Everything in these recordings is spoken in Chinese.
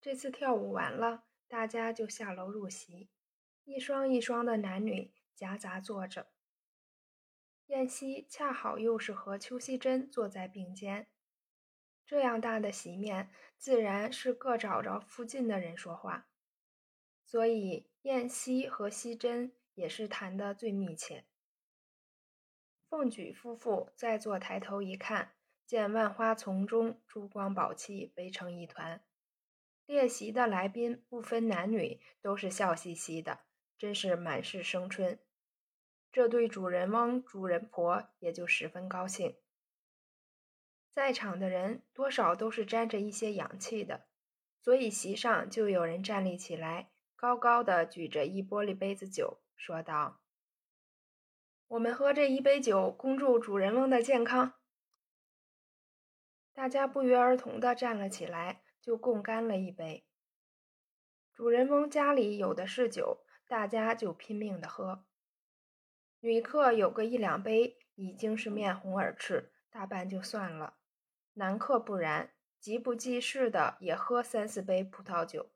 这次跳舞完了，大家就下楼入席，一双一双的男女夹杂坐着。燕西恰好又是和邱熙珍坐在并肩，这样大的席面，自然是各找着附近的人说话，所以燕西和熙珍也是谈得最密切。凤举夫妇在座抬头一看，见万花丛中珠光宝气围成一团，列席的来宾不分男女，都是笑嘻嘻的，真是满是生春。这对主人翁、主人婆也就十分高兴。在场的人多少都是沾着一些阳气的，所以席上就有人站立起来，高高的举着一玻璃杯子酒，说道。我们喝这一杯酒，恭祝主人翁的健康。大家不约而同的站了起来，就共干了一杯。主人翁家里有的是酒，大家就拼命的喝。女客有个一两杯，已经是面红耳赤，大半就算了；男客不然，极不济事的也喝三四杯葡萄酒，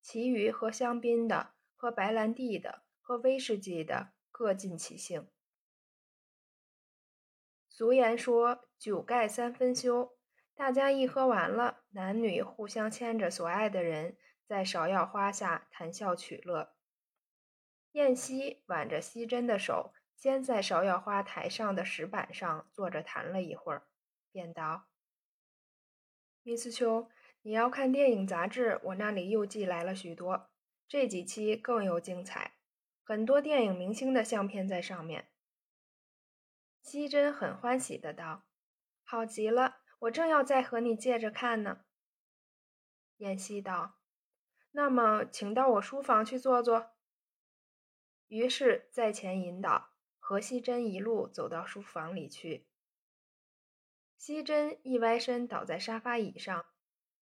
其余喝香槟的、喝白兰地的、喝威士忌的，各尽其兴。俗言说“酒盖三分羞”，大家一喝完了，男女互相牵着所爱的人，在芍药花下谈笑取乐。燕西挽着西珍的手，先在芍药花台上的石板上坐着谈了一会儿，便道：“Miss 秋，你要看电影杂志，我那里又寄来了许多，这几期更有精彩，很多电影明星的相片在上面。”西珍很欢喜的道：“好极了，我正要再和你借着看呢。”燕西道：“那么，请到我书房去坐坐。”于是，在前引导，何西珍一路走到书房里去。西珍一歪身倒在沙发椅上，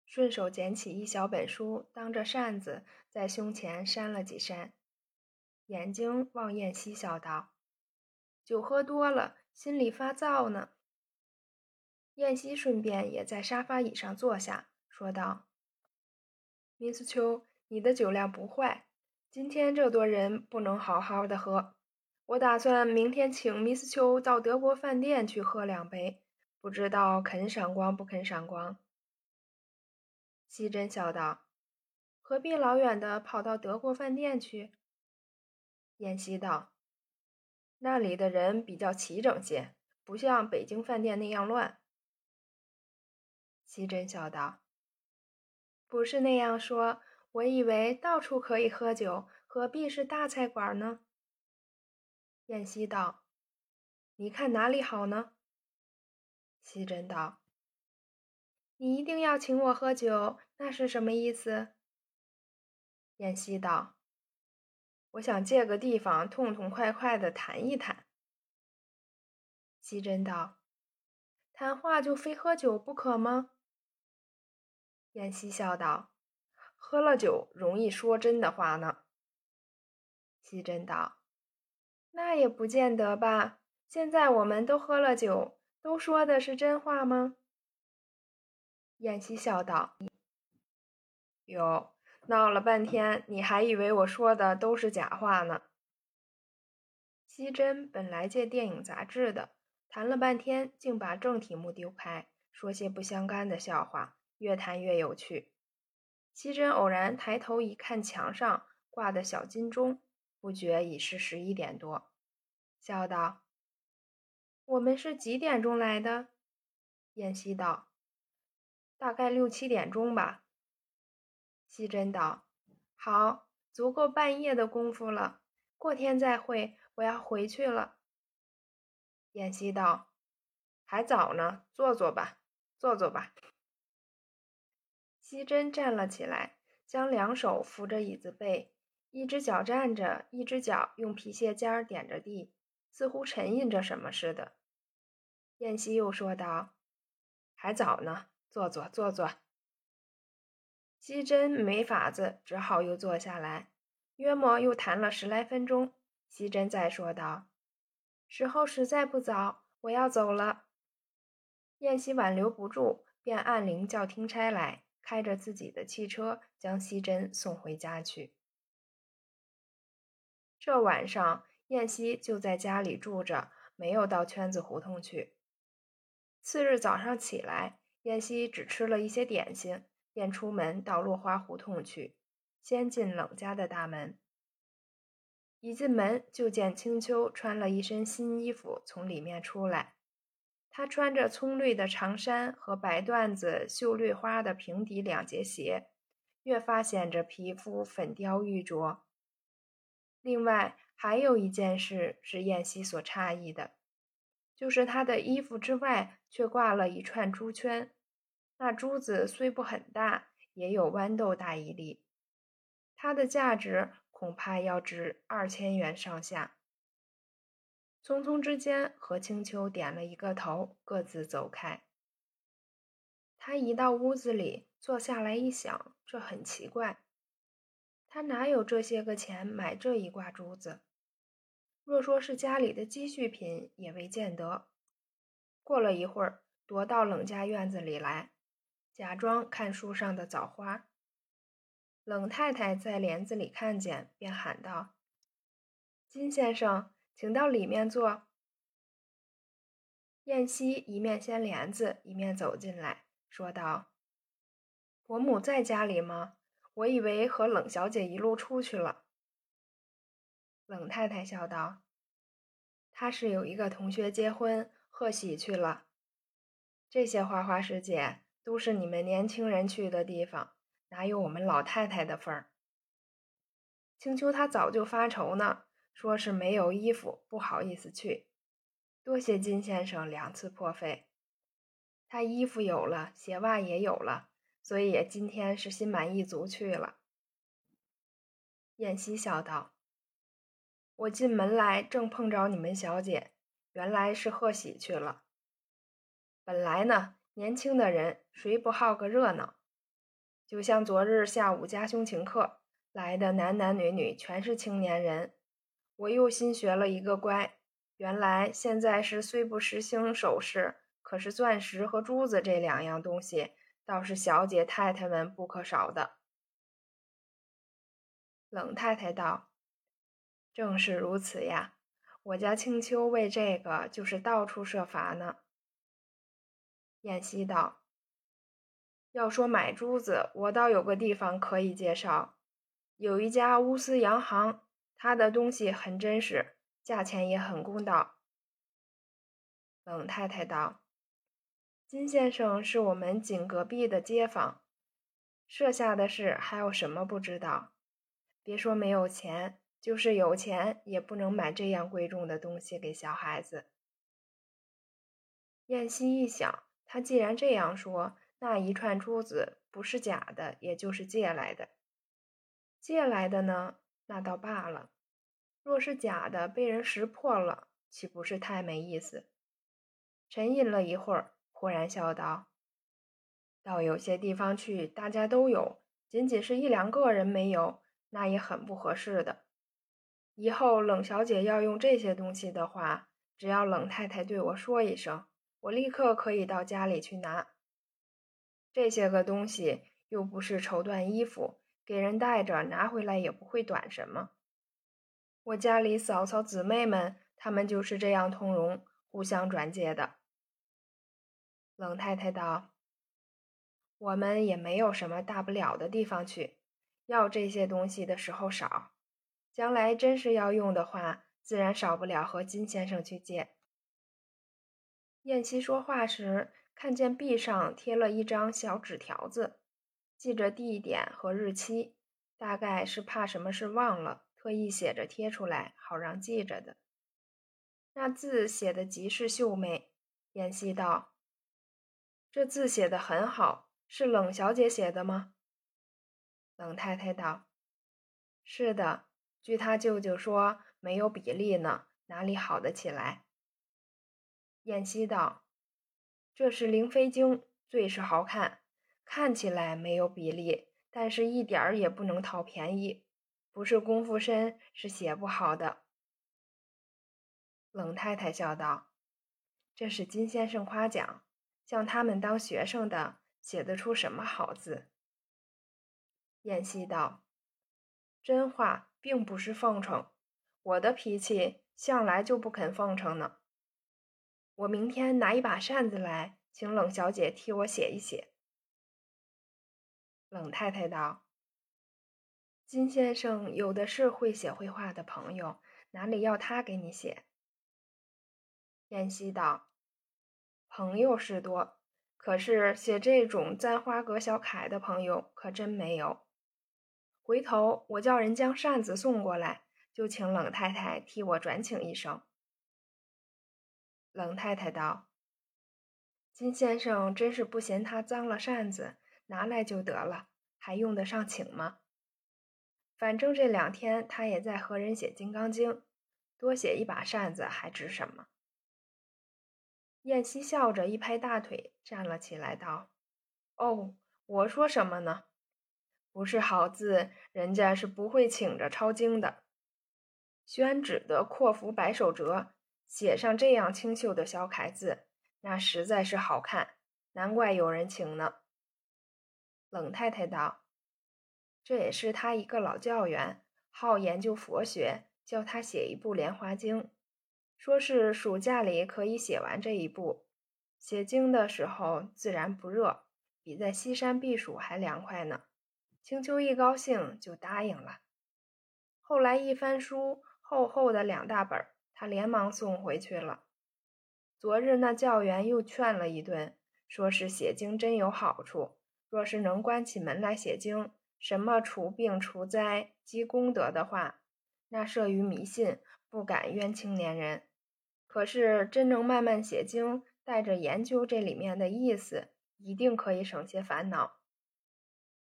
顺手捡起一小本书，当着扇子在胸前扇了几扇，眼睛望燕西笑道。酒喝多了，心里发燥呢。燕西顺便也在沙发椅上坐下，说道：“Miss 秋，你的酒量不坏，今天这多人不能好好的喝。我打算明天请 Miss 秋到德国饭店去喝两杯，不知道肯赏光不肯赏光。”西珍笑道：“何必老远的跑到德国饭店去？”燕西道。那里的人比较齐整些，不像北京饭店那样乱。西珍笑道：“不是那样说，我以为到处可以喝酒，何必是大菜馆呢？”燕西道：“你看哪里好呢？”西珍道：“你一定要请我喝酒，那是什么意思？”燕西道。我想借个地方，痛痛快快的谈一谈。西珍道：“谈话就非喝酒不可吗？”燕西笑道：“喝了酒容易说真的话呢。”西珍道：“那也不见得吧。现在我们都喝了酒，都说的是真话吗？”燕西笑道：“有。”闹了半天，你还以为我说的都是假话呢。西珍本来借电影杂志的，谈了半天，竟把正题目丢开，说些不相干的笑话，越谈越有趣。西珍偶然抬头一看，墙上挂的小金钟，不觉已是十一点多，笑道：“我们是几点钟来的？”燕西道：“大概六七点钟吧。”西珍道：“好，足够半夜的功夫了。过天再会，我要回去了。”燕西道：“还早呢，坐坐吧，坐坐吧。”西珍站了起来，将两手扶着椅子背，一只脚站着，一只脚用皮鞋尖点着地，似乎沉吟着什么似的。燕西又说道：“还早呢，坐坐，坐坐。”西珍没法子，只好又坐下来。约莫又谈了十来分钟，西珍再说道：“时候实在不早，我要走了。”燕西挽留不住，便按铃叫听差来，开着自己的汽车将希珍送回家去。这晚上，燕西就在家里住着，没有到圈子胡同去。次日早上起来，燕西只吃了一些点心，便出门到落花胡同去，先进冷家的大门。一进门，就见青秋穿了一身新衣服从里面出来。她穿着葱绿的长衫和白缎子绣绿花的平底两节鞋，越发显着皮肤粉雕玉琢。另外还有一件事是燕西所诧异的，就是她的衣服之外却挂了一串珠圈，那珠子虽不很大，也有豌豆大一粒，它的价值。恐怕要值二千元上下。匆匆之间，何清秋点了一个头，各自走开。他一到屋子里坐下来，一想，这很奇怪，他哪有这些个钱买这一挂珠子？若说是家里的积蓄品，也未见得。过了一会儿，踱到冷家院子里来，假装看树上的枣花。冷太太在帘子里看见，便喊道：“金先生，请到里面坐。”燕西一面掀帘子，一面走进来，说道：“伯母在家里吗？我以为和冷小姐一路出去了。”冷太太笑道：“她是有一个同学结婚，贺喜去了。这些花花世界都是你们年轻人去的地方。”哪有我们老太太的份儿？青秋她早就发愁呢，说是没有衣服，不好意思去。多谢金先生两次破费，他衣服有了，鞋袜也有了，所以今天是心满意足去了。燕西笑道：“我进门来正碰着你们小姐，原来是贺喜去了。本来呢，年轻的人谁不好个热闹？”就像昨日下午家兄请客来的男男女女全是青年人，我又新学了一个乖。原来现在是虽不时兴首饰，可是钻石和珠子这两样东西倒是小姐太太们不可少的。冷太太道：“正是如此呀，我家青秋为这个就是到处设法呢。”燕西道。要说买珠子，我倒有个地方可以介绍，有一家乌丝洋行，他的东西很真实，价钱也很公道。冷太太道：“金先生是我们紧隔壁的街坊，设下的事还有什么不知道？别说没有钱，就是有钱也不能买这样贵重的东西给小孩子。”燕西一想，他既然这样说。那一串珠子不是假的，也就是借来的。借来的呢，那倒罢了；若是假的，被人识破了，岂不是太没意思？沉吟了一会儿，忽然笑道：“到有些地方去，大家都有，仅仅是一两个人没有，那也很不合适的。以后冷小姐要用这些东西的话，只要冷太太对我说一声，我立刻可以到家里去拿。”这些个东西又不是绸缎衣服，给人带着拿回来也不会短什么。我家里嫂嫂姊妹们，她们就是这样通融，互相转借的。冷太太道：“我们也没有什么大不了的地方去，要这些东西的时候少，将来真是要用的话，自然少不了和金先生去借。”燕西说话时。看见壁上贴了一张小纸条子，记着地点和日期，大概是怕什么事忘了，特意写着贴出来，好让记着的。那字写的极是秀美。燕西道：“这字写的很好，是冷小姐写的吗？”冷太太道：“是的，据他舅舅说，没有比例呢，哪里好得起来？”燕西道。这是灵飞经，最是好看。看起来没有比例，但是一点儿也不能讨便宜。不是功夫深，是写不好的。冷太太笑道：“这是金先生夸奖，像他们当学生的，写得出什么好字？”燕西道：“真话，并不是奉承。我的脾气向来就不肯奉承呢。我明天拿一把扇子来，请冷小姐替我写一写。”冷太太道：“金先生有的是会写绘画的朋友，哪里要他给你写？”燕西道：“朋友是多，可是写这种簪花格小楷的朋友可真没有。”回头我叫人将扇子送过来，就请冷太太替我转请一声。冷太太道：“金先生真是不嫌他脏了扇子，拿来就得了，还用得上请吗？反正这两天他也在和人写《金刚经》，多写一把扇子还值什么？”燕西笑着一拍大腿，站了起来，道：“哦，我说什么呢？”不是好字，人家是不会请着抄经的。宣纸的阔幅白手折，写上这样清秀的小楷字，那实在是好看，难怪有人请呢。冷太太道：“这也是他一个老教员，好研究佛学，叫他写一部《莲花经》，说是暑假里可以写完这一部。写经的时候自然不热，比在西山避暑还凉快呢。”青丘一高兴就答应了。后来一翻书，厚厚的两大本，他连忙送回去了。昨日那教员又劝了一顿，说是写经真有好处，若是能关起门来写经，什么除病除灾积功德的话，那涉于迷信，不敢冤青年人。可是真能慢慢写经，带着研究这里面的意思，一定可以省些烦恼。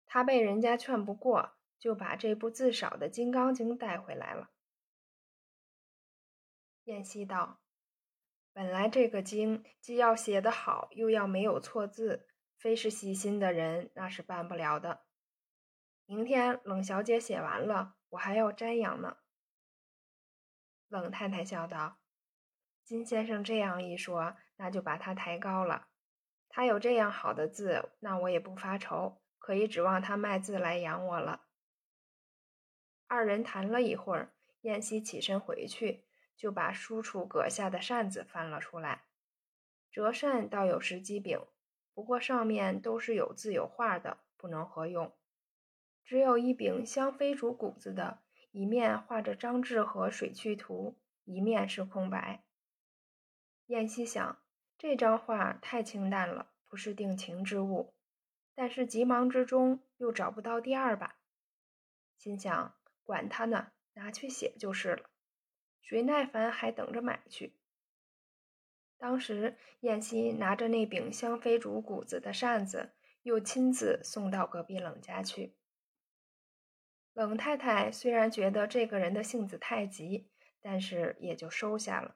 他被人家劝不过，就把这部字少的《金刚经》带回来了。燕西道：“本来这个经既要写得好，又要没有错字，非是细心的人那是办不了的。明天冷小姐写完了，我还要瞻仰呢。”冷太太笑道：“金先生这样一说，那就把他抬高了。他有这样好的字，那我也不发愁。”可以指望他卖字来养我了。二人谈了一会儿，燕西起身回去，就把书橱阁下的扇子翻了出来。折扇倒有十几柄，不过上面都是有字有画的，不能合用。只有一柄香妃竹骨子的，一面画着张志和水趣图，一面是空白。燕西想，这张画太清淡了，不是定情之物。但是急忙之中又找不到第二把，心想管他呢，拿去写就是了，谁耐烦还等着买去？当时燕西拿着那柄香妃竹骨子的扇子，又亲自送到隔壁冷家去。冷太太虽然觉得这个人的性子太急，但是也就收下了。